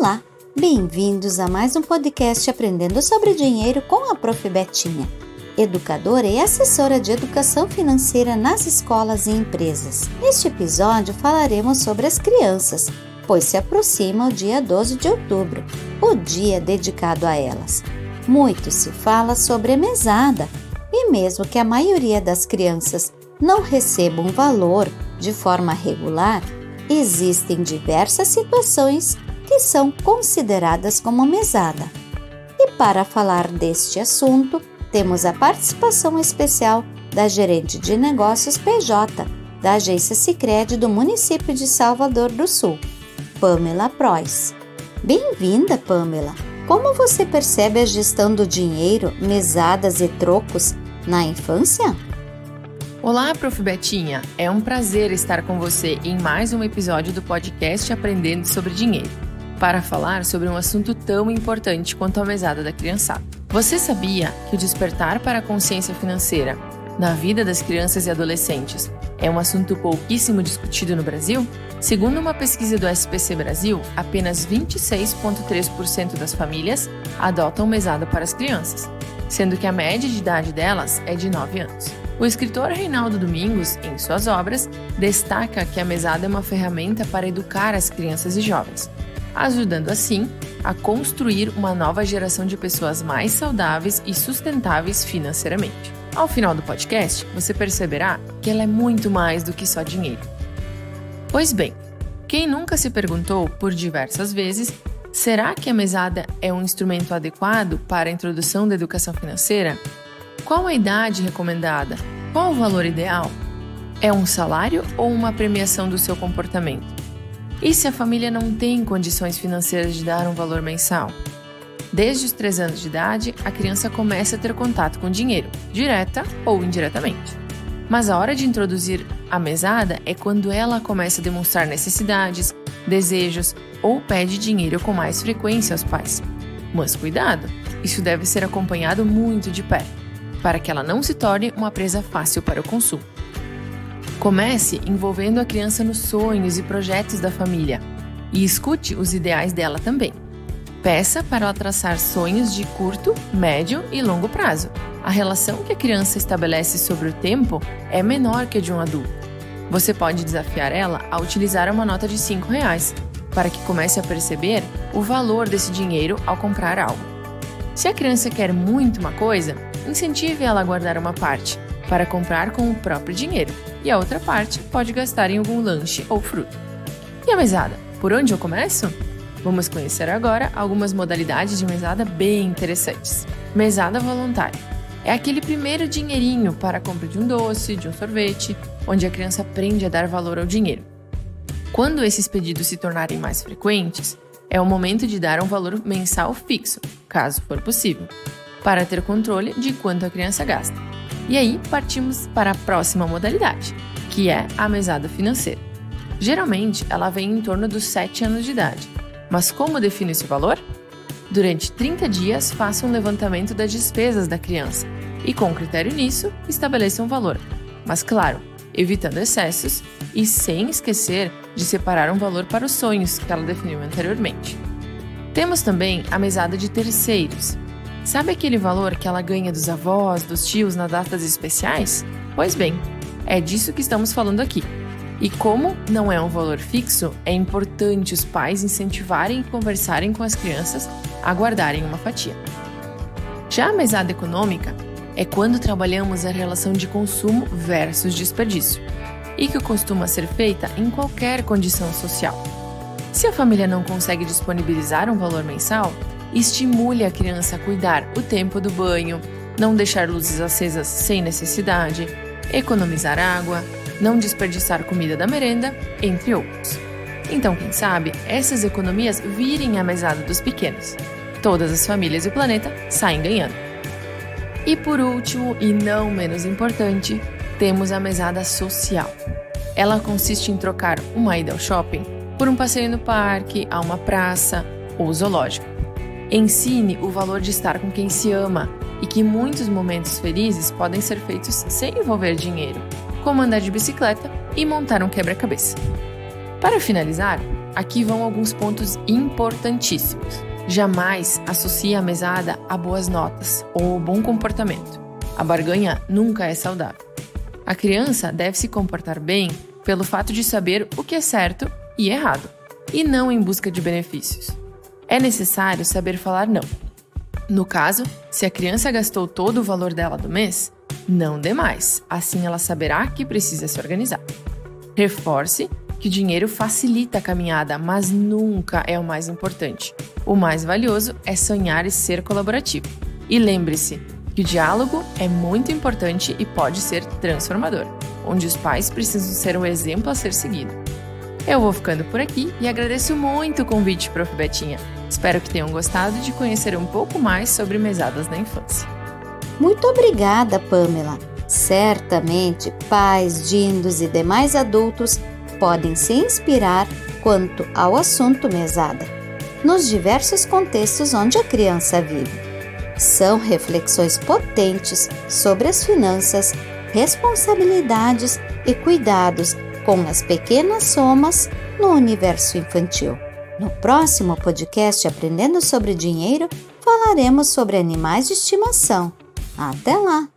Olá, bem-vindos a mais um podcast Aprendendo sobre Dinheiro com a Prof. Betinha, educadora e assessora de educação financeira nas escolas e empresas. Neste episódio falaremos sobre as crianças, pois se aproxima o dia 12 de outubro, o dia dedicado a elas. Muito se fala sobre a mesada, e mesmo que a maioria das crianças não receba um valor de forma regular, existem diversas situações que são consideradas como mesada. E para falar deste assunto, temos a participação especial da gerente de negócios PJ da agência Sicredi do município de Salvador do Sul, Pamela Prois. Bem-vinda, Pamela. Como você percebe a gestão do dinheiro, mesadas e trocos na infância? Olá, Prof. Betinha. É um prazer estar com você em mais um episódio do podcast Aprendendo sobre Dinheiro para falar sobre um assunto tão importante quanto a mesada da criançada. Você sabia que o despertar para a consciência financeira na vida das crianças e adolescentes é um assunto pouquíssimo discutido no Brasil? Segundo uma pesquisa do SPC Brasil, apenas 26,3% das famílias adotam mesada para as crianças, sendo que a média de idade delas é de 9 anos. O escritor Reinaldo Domingos, em suas obras, destaca que a mesada é uma ferramenta para educar as crianças e jovens, ajudando assim a construir uma nova geração de pessoas mais saudáveis e sustentáveis financeiramente. Ao final do podcast, você perceberá que ela é muito mais do que só dinheiro. Pois bem, quem nunca se perguntou por diversas vezes será que a mesada é um instrumento adequado para a introdução da educação financeira? Qual a idade recomendada? Qual o valor ideal? É um salário ou uma premiação do seu comportamento? E se a família não tem condições financeiras de dar um valor mensal? Desde os 3 anos de idade, a criança começa a ter contato com dinheiro, direta ou indiretamente. Mas a hora de introduzir a mesada é quando ela começa a demonstrar necessidades, desejos ou pede dinheiro com mais frequência aos pais. Mas cuidado, isso deve ser acompanhado muito de perto, para que ela não se torne uma presa fácil para o consumo. Comece envolvendo a criança nos sonhos e projetos da família e escute os ideais dela também. Peça para ela traçar sonhos de curto, médio e longo prazo. A relação que a criança estabelece sobre o tempo é menor que a de um adulto. Você pode desafiar ela a utilizar uma nota de R$ reais para que comece a perceber o valor desse dinheiro ao comprar algo. Se a criança quer muito uma coisa, incentive ela a guardar uma parte para comprar com o próprio dinheiro e a outra parte pode gastar em algum lanche ou fruta. E a mesada? Por onde eu começo? Vamos conhecer agora algumas modalidades de mesada bem interessantes. Mesada voluntária. É aquele primeiro dinheirinho para a compra de um doce, de um sorvete, onde a criança aprende a dar valor ao dinheiro. Quando esses pedidos se tornarem mais frequentes, é o momento de dar um valor mensal fixo, caso for possível, para ter controle de quanto a criança gasta. E aí partimos para a próxima modalidade, que é a mesada financeira. Geralmente ela vem em torno dos 7 anos de idade. Mas como define esse valor? Durante 30 dias, faça um levantamento das despesas da criança e, com critério nisso, estabeleça um valor. Mas, claro, evitando excessos e sem esquecer de separar um valor para os sonhos que ela definiu anteriormente. Temos também a mesada de terceiros, Sabe aquele valor que ela ganha dos avós, dos tios nas datas especiais? Pois bem, é disso que estamos falando aqui. E como não é um valor fixo, é importante os pais incentivarem e conversarem com as crianças a guardarem uma fatia. Já a mesada econômica é quando trabalhamos a relação de consumo versus desperdício, e que costuma ser feita em qualquer condição social. Se a família não consegue disponibilizar um valor mensal, Estimule a criança a cuidar o tempo do banho, não deixar luzes acesas sem necessidade, economizar água, não desperdiçar comida da merenda, entre outros. Então, quem sabe, essas economias virem a mesada dos pequenos. Todas as famílias e o planeta saem ganhando. E por último, e não menos importante, temos a mesada social. Ela consiste em trocar uma ida ao shopping por um passeio no parque, a uma praça ou zoológico. Ensine o valor de estar com quem se ama e que muitos momentos felizes podem ser feitos sem envolver dinheiro, como andar de bicicleta e montar um quebra-cabeça. Para finalizar, aqui vão alguns pontos importantíssimos. Jamais associe a mesada a boas notas ou bom comportamento. A barganha nunca é saudável. A criança deve se comportar bem pelo fato de saber o que é certo e errado, e não em busca de benefícios. É necessário saber falar não. No caso, se a criança gastou todo o valor dela do mês, não dê mais, assim ela saberá que precisa se organizar. Reforce que o dinheiro facilita a caminhada, mas nunca é o mais importante. O mais valioso é sonhar e ser colaborativo. E lembre-se que o diálogo é muito importante e pode ser transformador, onde os pais precisam ser o exemplo a ser seguido. Eu vou ficando por aqui e agradeço muito o convite, Prof. Betinha. Espero que tenham gostado de conhecer um pouco mais sobre mesadas na infância. Muito obrigada, Pamela. Certamente, pais, dindos e demais adultos podem se inspirar quanto ao assunto mesada, nos diversos contextos onde a criança vive. São reflexões potentes sobre as finanças, responsabilidades e cuidados com as pequenas somas no universo infantil. No próximo podcast Aprendendo sobre Dinheiro, falaremos sobre animais de estimação. Até lá!